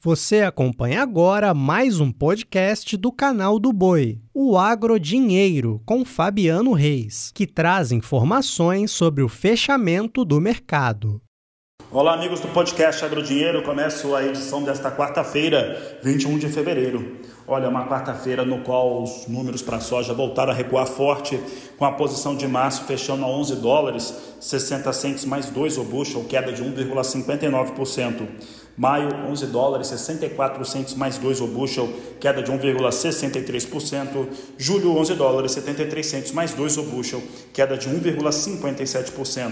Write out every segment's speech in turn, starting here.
Você acompanha agora mais um podcast do canal do Boi, o Agrodinheiro, com Fabiano Reis, que traz informações sobre o fechamento do mercado. Olá, amigos do podcast Agrodinheiro. Começo a edição desta quarta-feira, 21 de fevereiro. Olha, uma quarta-feira no qual os números para a soja voltaram a recuar forte, com a posição de março fechando a 11 dólares, 60 centes mais 2 o bushel, queda de 1,59%. Maio, 11 dólares, 64 centos mais 2 o bushel, queda de 1,63%. Julho, 11 dólares, 73 centos mais 2 o bushel, queda de 1,57%.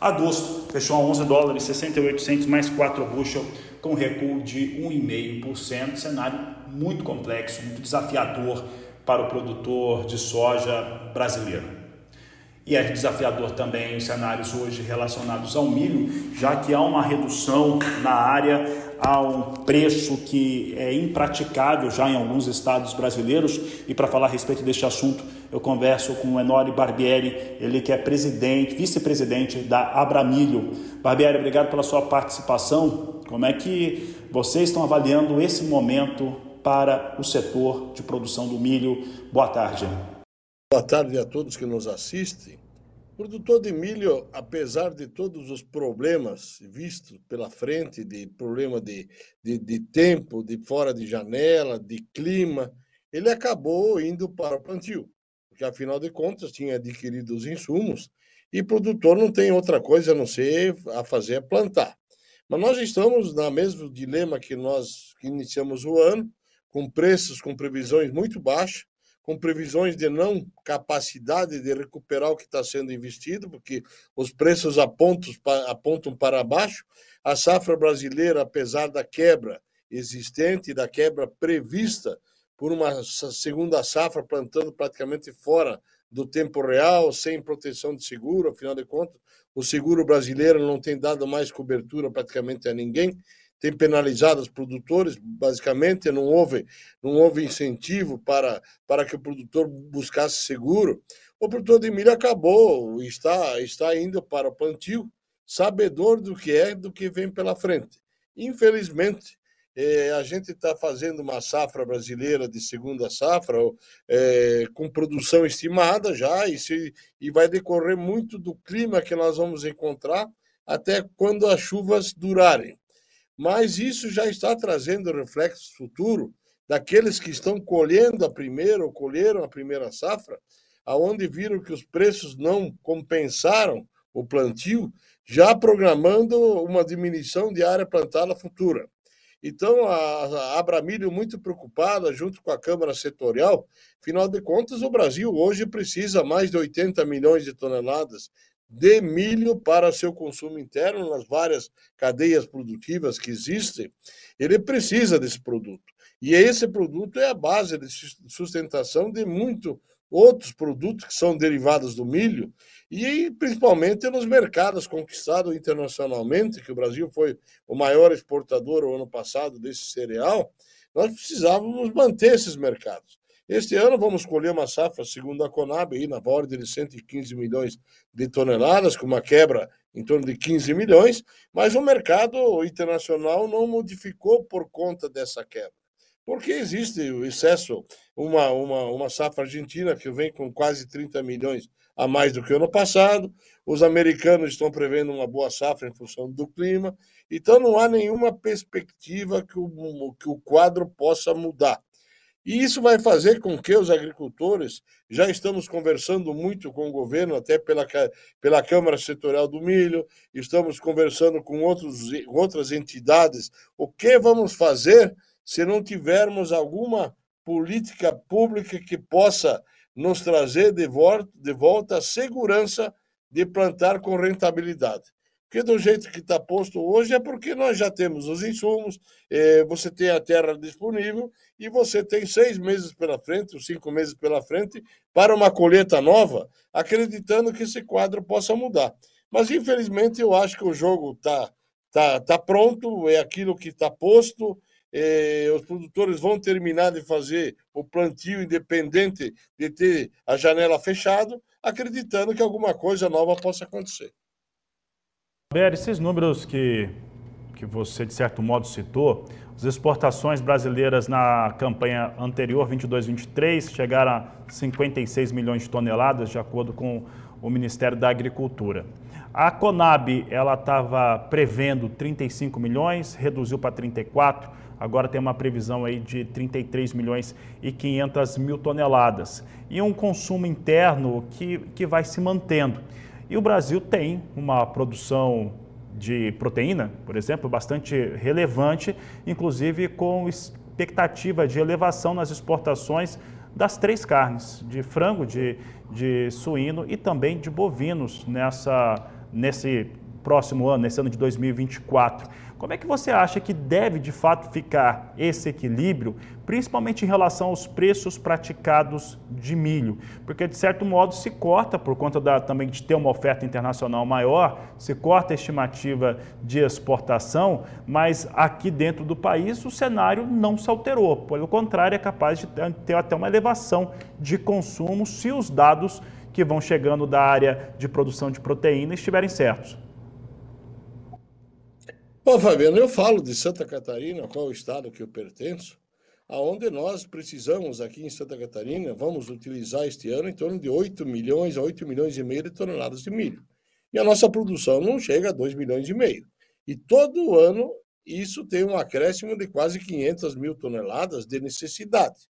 Agosto, fechou a 11 dólares, 68 centos mais 4 o bushel, com recuo de 1,5%. Cenário muito complexo, muito desafiador para o produtor de soja brasileiro. E é desafiador também os cenários hoje relacionados ao milho, já que há uma redução na área, há um preço que é impraticável já em alguns estados brasileiros. E para falar a respeito deste assunto, eu converso com o Enori Barbieri, ele que é presidente, vice-presidente da Abramilho. Barbieri, obrigado pela sua participação. Como é que vocês estão avaliando esse momento para o setor de produção do milho? Boa tarde. Boa tarde a todos que nos assistem. O produtor de milho, apesar de todos os problemas vistos pela frente, de problema de, de, de, tempo, de fora de janela, de clima, ele acabou indo para o plantio, porque afinal de contas tinha adquirido os insumos e produtor não tem outra coisa a não ser a fazer plantar. Mas nós estamos no mesmo dilema que nós iniciamos o ano, com preços, com previsões muito baixas, com previsões de não capacidade de recuperar o que está sendo investido, porque os preços apontam, apontam para baixo. A safra brasileira, apesar da quebra existente, da quebra prevista por uma segunda safra plantando praticamente fora do tempo real, sem proteção de seguro, afinal de contas, o seguro brasileiro não tem dado mais cobertura praticamente a ninguém tem penalizado os produtores, basicamente, não houve, não houve incentivo para, para que o produtor buscasse seguro. O produtor de milho acabou, está, está indo para o plantio, sabedor do que é, do que vem pela frente. Infelizmente, é, a gente está fazendo uma safra brasileira de segunda safra, é, com produção estimada já, e, se, e vai decorrer muito do clima que nós vamos encontrar até quando as chuvas durarem mas isso já está trazendo reflexo futuro daqueles que estão colhendo a primeira ou colheram a primeira safra, aonde viram que os preços não compensaram o plantio, já programando uma diminuição de área plantada futura. Então, a Abramilho, muito preocupada, junto com a Câmara Setorial, afinal de contas, o Brasil hoje precisa mais de 80 milhões de toneladas de milho para seu consumo interno nas várias cadeias produtivas que existem, ele precisa desse produto. E esse produto é a base de sustentação de muitos outros produtos que são derivados do milho e principalmente nos mercados conquistados internacionalmente, que o Brasil foi o maior exportador o ano passado desse cereal, nós precisávamos manter esses mercados. Este ano vamos colher uma safra, segundo a Conab, aí na ordem de 115 milhões de toneladas, com uma quebra em torno de 15 milhões, mas o mercado internacional não modificou por conta dessa quebra. Porque existe o excesso, uma, uma, uma safra argentina que vem com quase 30 milhões a mais do que o ano passado, os americanos estão prevendo uma boa safra em função do clima, então não há nenhuma perspectiva que o, que o quadro possa mudar. E isso vai fazer com que os agricultores, já estamos conversando muito com o governo, até pela, pela Câmara Setorial do Milho, estamos conversando com outros, outras entidades, o que vamos fazer se não tivermos alguma política pública que possa nos trazer de volta, de volta a segurança de plantar com rentabilidade. Porque do jeito que está posto hoje é porque nós já temos os insumos, é, você tem a terra disponível e você tem seis meses pela frente, ou cinco meses pela frente, para uma colheita nova, acreditando que esse quadro possa mudar. Mas, infelizmente, eu acho que o jogo está tá, tá pronto, é aquilo que está posto, é, os produtores vão terminar de fazer o plantio independente de ter a janela fechada, acreditando que alguma coisa nova possa acontecer. Ber, esses números que, que que você, de certo modo, citou, as exportações brasileiras na campanha anterior, 22-23, chegaram a 56 milhões de toneladas, de acordo com o Ministério da Agricultura. A Conab, ela estava prevendo 35 milhões, reduziu para 34, agora tem uma previsão aí de 33 milhões e 500 mil toneladas. E um consumo interno que, que vai se mantendo. E o Brasil tem uma produção de proteína, por exemplo, bastante relevante, inclusive com expectativa de elevação nas exportações das três carnes, de frango, de, de suíno e também de bovinos nessa, nesse próximo ano, nesse ano de 2024. Como é que você acha que deve de fato ficar esse equilíbrio, principalmente em relação aos preços praticados de milho? Porque de certo modo se corta, por conta da, também de ter uma oferta internacional maior, se corta a estimativa de exportação, mas aqui dentro do país o cenário não se alterou. Pelo contrário, é capaz de ter até uma elevação de consumo se os dados que vão chegando da área de produção de proteína estiverem certos. Bom, Fabiano, eu falo de Santa Catarina, qual é o estado que eu pertenço, aonde nós precisamos aqui em Santa Catarina, vamos utilizar este ano em torno de 8 milhões a 8 milhões e meio de toneladas de milho. E a nossa produção não chega a 2 milhões e meio. E todo ano isso tem um acréscimo de quase 500 mil toneladas de necessidade.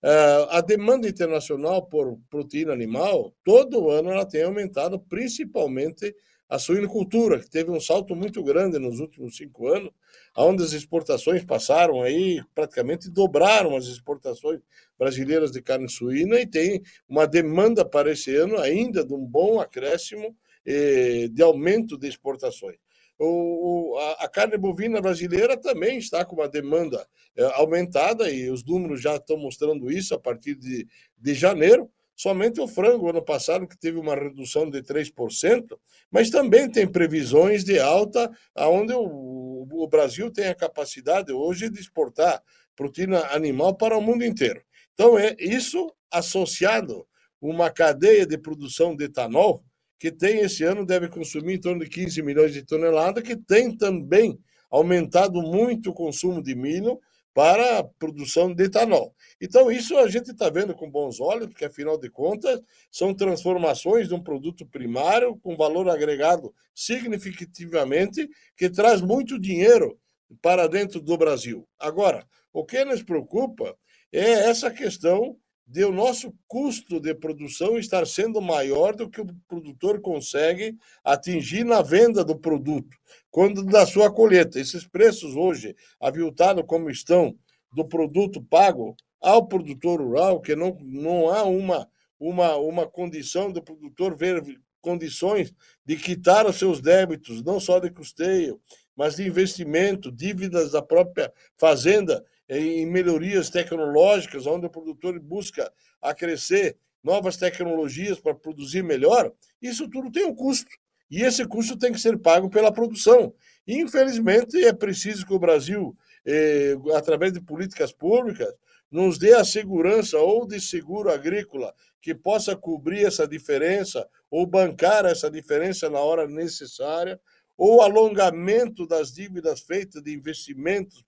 Uh, a demanda internacional por proteína animal, todo ano ela tem aumentado, principalmente a suinocultura, que teve um salto muito grande nos últimos cinco anos, onde as exportações passaram aí, praticamente dobraram as exportações brasileiras de carne suína e tem uma demanda para esse ano ainda de um bom acréscimo eh, de aumento de exportações. O, a, a, carne bovina brasileira também está com uma demanda eh, aumentada e os números já estão mostrando isso a partir de, de janeiro. Somente o frango, ano passado, que teve uma redução de 3%, mas também tem previsões de alta, onde o, Brasil tem a capacidade hoje de exportar proteína animal para o mundo inteiro. Então, é isso associado uma cadeia de produção de etanol, que tem esse ano, deve consumir em torno de 15 milhões de toneladas, que tem também aumentado muito o consumo de milho para a produção de etanol. Então, isso a gente está vendo com bons olhos, porque, afinal de contas, são transformações de um produto primário com valor agregado significativamente, que traz muito dinheiro para dentro do Brasil. Agora, o que nos preocupa é essa questão de o nosso custo de produção estar sendo maior do que o produtor consegue atingir na venda do produto, quando da sua colheita. Esses preços hoje, aviltados como estão, do produto pago ao produtor rural, que não, não há uma, uma, uma condição do produtor ver condições de quitar os seus débitos, não só de custeio, mas de investimento, dívidas da própria fazenda em melhorias tecnológicas, onde o produtor busca a crescer novas tecnologias para produzir melhor, isso tudo tem um custo. E esse custo tem que ser pago pela produção. Infelizmente, é preciso que o Brasil, eh, através de políticas públicas, nos dê a segurança ou de seguro agrícola que possa cobrir essa diferença ou bancar essa diferença na hora necessária, ou alongamento das dívidas feitas de investimentos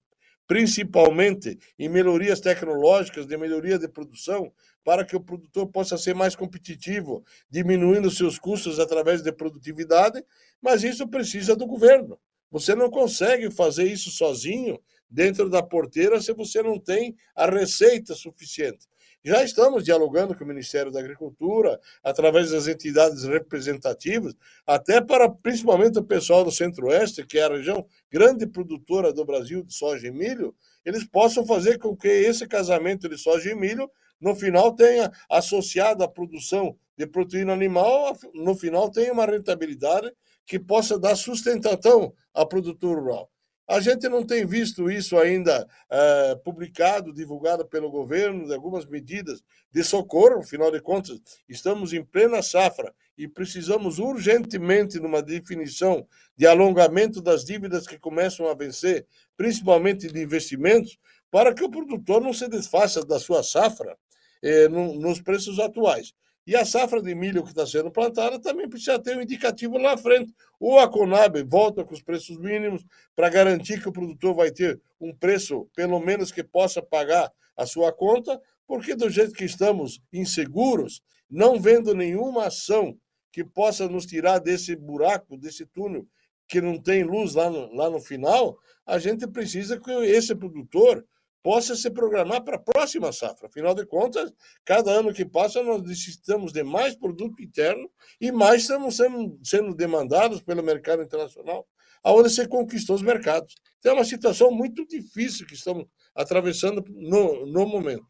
principalmente em melhorias tecnológicas, de melhoria de produção, para que o produtor possa ser mais competitivo, diminuindo seus custos através de produtividade, mas isso precisa do governo. Você não consegue fazer isso sozinho dentro da porteira se você não tem a receita suficiente. Já estamos dialogando com o Ministério da Agricultura, através das entidades representativas, até para principalmente o pessoal do Centro-Oeste, que é a região grande produtora do Brasil de soja e milho, eles possam fazer com que esse casamento de soja e milho, no final, tenha associado à produção de proteína animal, no final, tenha uma rentabilidade que possa dar sustentação ao produtor rural. A gente não tem visto isso ainda é, publicado, divulgado pelo governo, de algumas medidas de socorro, afinal de contas, estamos em plena safra e precisamos urgentemente de uma definição de alongamento das dívidas que começam a vencer, principalmente de investimentos, para que o produtor não se desfaça da sua safra eh, no, nos preços atuais. E a safra de milho que está sendo plantada também precisa ter um indicativo lá na frente. Ou a Conab volta com os preços mínimos para garantir que o produtor vai ter um preço, pelo menos, que possa pagar a sua conta, porque do jeito que estamos inseguros, não vendo nenhuma ação que possa nos tirar desse buraco, desse túnel que não tem luz lá no, lá no final, a gente precisa que esse produtor possa se programar para a próxima safra. Afinal de contas, cada ano que passa, nós necessitamos de mais produto interno e mais estamos sendo, demandados pelo mercado internacional, aonde se conquistou os mercados. Então, é uma situação muito difícil que estamos atravessando no, no momento.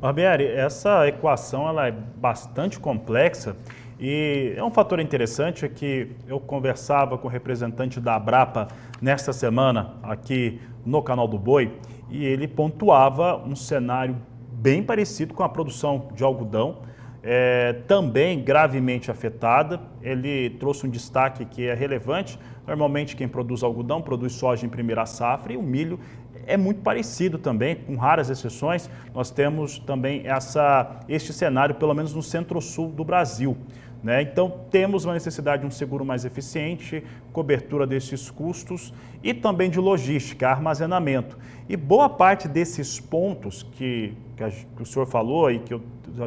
Barbieri, essa equação ela é bastante complexa e é um fator interessante que eu conversava com o representante da Abrapa nesta semana aqui no canal do Boi e ele pontuava um cenário bem parecido com a produção de algodão, é, também gravemente afetada. Ele trouxe um destaque que é relevante. Normalmente, quem produz algodão produz soja em primeira safra e o milho é muito parecido também, com raras exceções. Nós temos também essa, este cenário, pelo menos no centro-sul do Brasil. Né? Então, temos uma necessidade de um seguro mais eficiente, cobertura desses custos e também de logística, armazenamento. E boa parte desses pontos que, que, a, que o senhor falou e que eu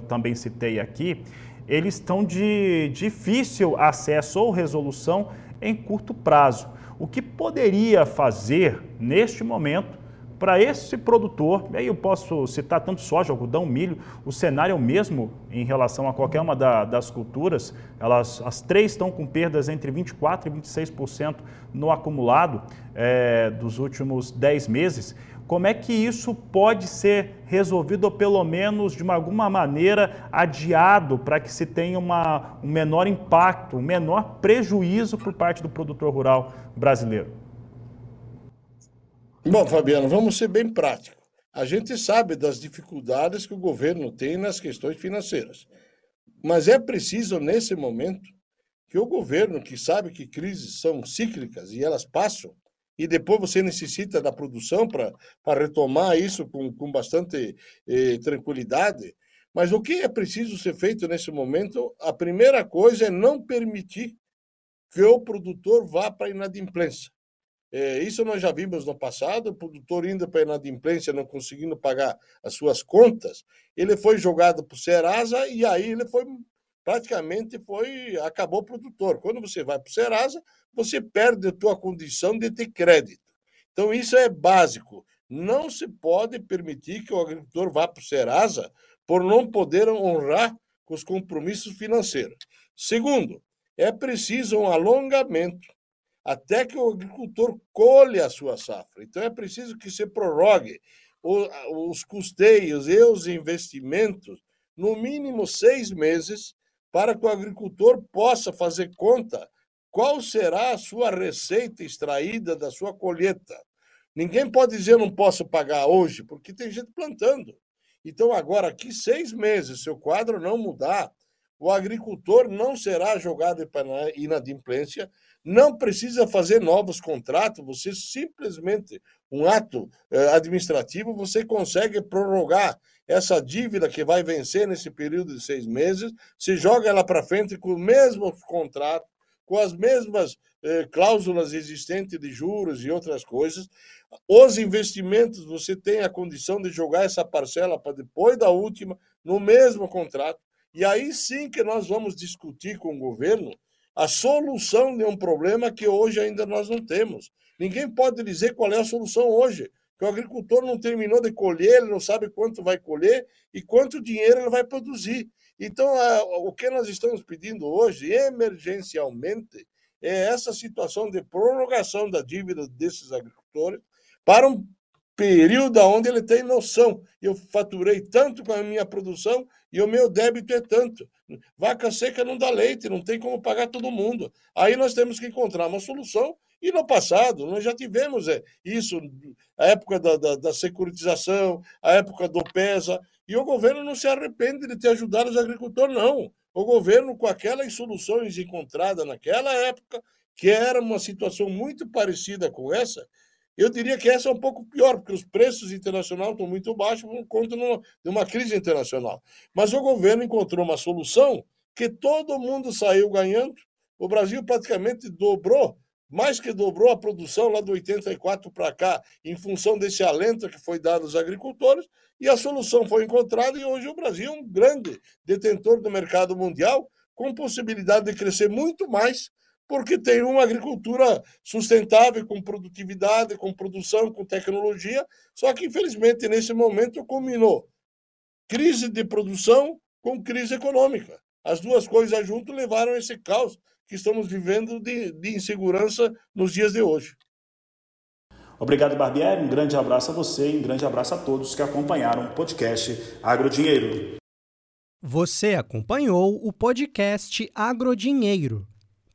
também citei aqui, eles estão de difícil acesso ou resolução em curto prazo. O que poderia fazer neste momento para esse produtor, aí eu posso citar tanto soja, algodão, milho, o cenário é o mesmo em relação a qualquer uma da, das culturas, elas, as três estão com perdas entre 24% e 26% no acumulado é, dos últimos 10 meses. Como é que isso pode ser resolvido ou pelo menos de alguma maneira adiado para que se tenha uma, um menor impacto, um menor prejuízo por parte do produtor rural brasileiro? Bom, Fabiano, vamos ser bem práticos. A gente sabe das dificuldades que o governo tem nas questões financeiras. Mas é preciso, nesse momento, que o governo, que sabe que crises são cíclicas e elas passam, e depois você necessita da produção para retomar isso com, com bastante eh, tranquilidade. Mas o que é preciso ser feito nesse momento? A primeira coisa é não permitir que o produtor vá para a inadimplência. É, isso nós já vimos no passado, o produtor indo para a inadimplência, não conseguindo pagar as suas contas, ele foi jogado para o Serasa e aí ele foi praticamente foi acabou o produtor. Quando você vai para o Serasa, você perde a tua condição de ter crédito. Então isso é básico. Não se pode permitir que o agricultor vá para o Serasa por não poder honrar os compromissos financeiros. Segundo, é preciso um alongamento até que o agricultor colhe a sua safra. Então é preciso que se prorrogue os custeios e os investimentos no mínimo seis meses para que o agricultor possa fazer conta qual será a sua receita extraída da sua colheita. Ninguém pode dizer não posso pagar hoje, porque tem gente plantando. Então, agora, aqui seis meses, se o quadro não mudar, o agricultor não será jogado para inadimplência, não precisa fazer novos contratos, você simplesmente, um ato eh, administrativo, você consegue prorrogar essa dívida que vai vencer nesse período de seis meses, se joga ela para frente com o mesmo contrato, com as mesmas eh, cláusulas existentes de juros e outras coisas. Os investimentos, você tem a condição de jogar essa parcela para depois da última, no mesmo contrato. E aí sim que nós vamos discutir com o governo a solução de um problema que hoje ainda nós não temos. Ninguém pode dizer qual é a solução hoje, que o agricultor não terminou de colher, ele não sabe quanto vai colher e quanto dinheiro ele vai produzir. Então, o que nós estamos pedindo hoje, emergencialmente, é essa situação de prorrogação da dívida desses agricultores para um período onde ele tem noção. Eu faturei tanto com a minha produção e o meu débito é tanto. Vaca seca não dá leite, não tem como pagar todo mundo. Aí nós temos que encontrar uma solução. E no passado, nós já tivemos é, isso, a época da, da, da securitização, a época do PESA, e o governo não se arrepende de ter ajudado os agricultores, não. O governo, com aquelas soluções encontradas naquela época, que era uma situação muito parecida com essa, Eu diria que essa é um pouco pior, porque os preços internacionais estão muito baixos por conta de uma crise internacional. Mas o governo encontrou uma solução que todo mundo saiu ganhando. O Brasil praticamente dobrou, mais que dobrou a produção lá do 84 para cá, em função desse alento que foi dado aos agricultores, e a solução foi encontrada, e hoje o Brasil é um grande detentor do mercado mundial, com possibilidade de crescer muito mais porque tem uma agricultura sustentável, com produtividade, com produção, com tecnologia, só que, infelizmente, nesse momento combinou crise de produção com crise econômica. As duas coisas juntas levaram a esse caos que estamos vivendo de, de insegurança nos dias de hoje. Obrigado, Barbieri. Um grande abraço a você e um grande abraço a todos que acompanharam o podcast Agrodinheiro. Você acompanhou o podcast Agrodinheiro.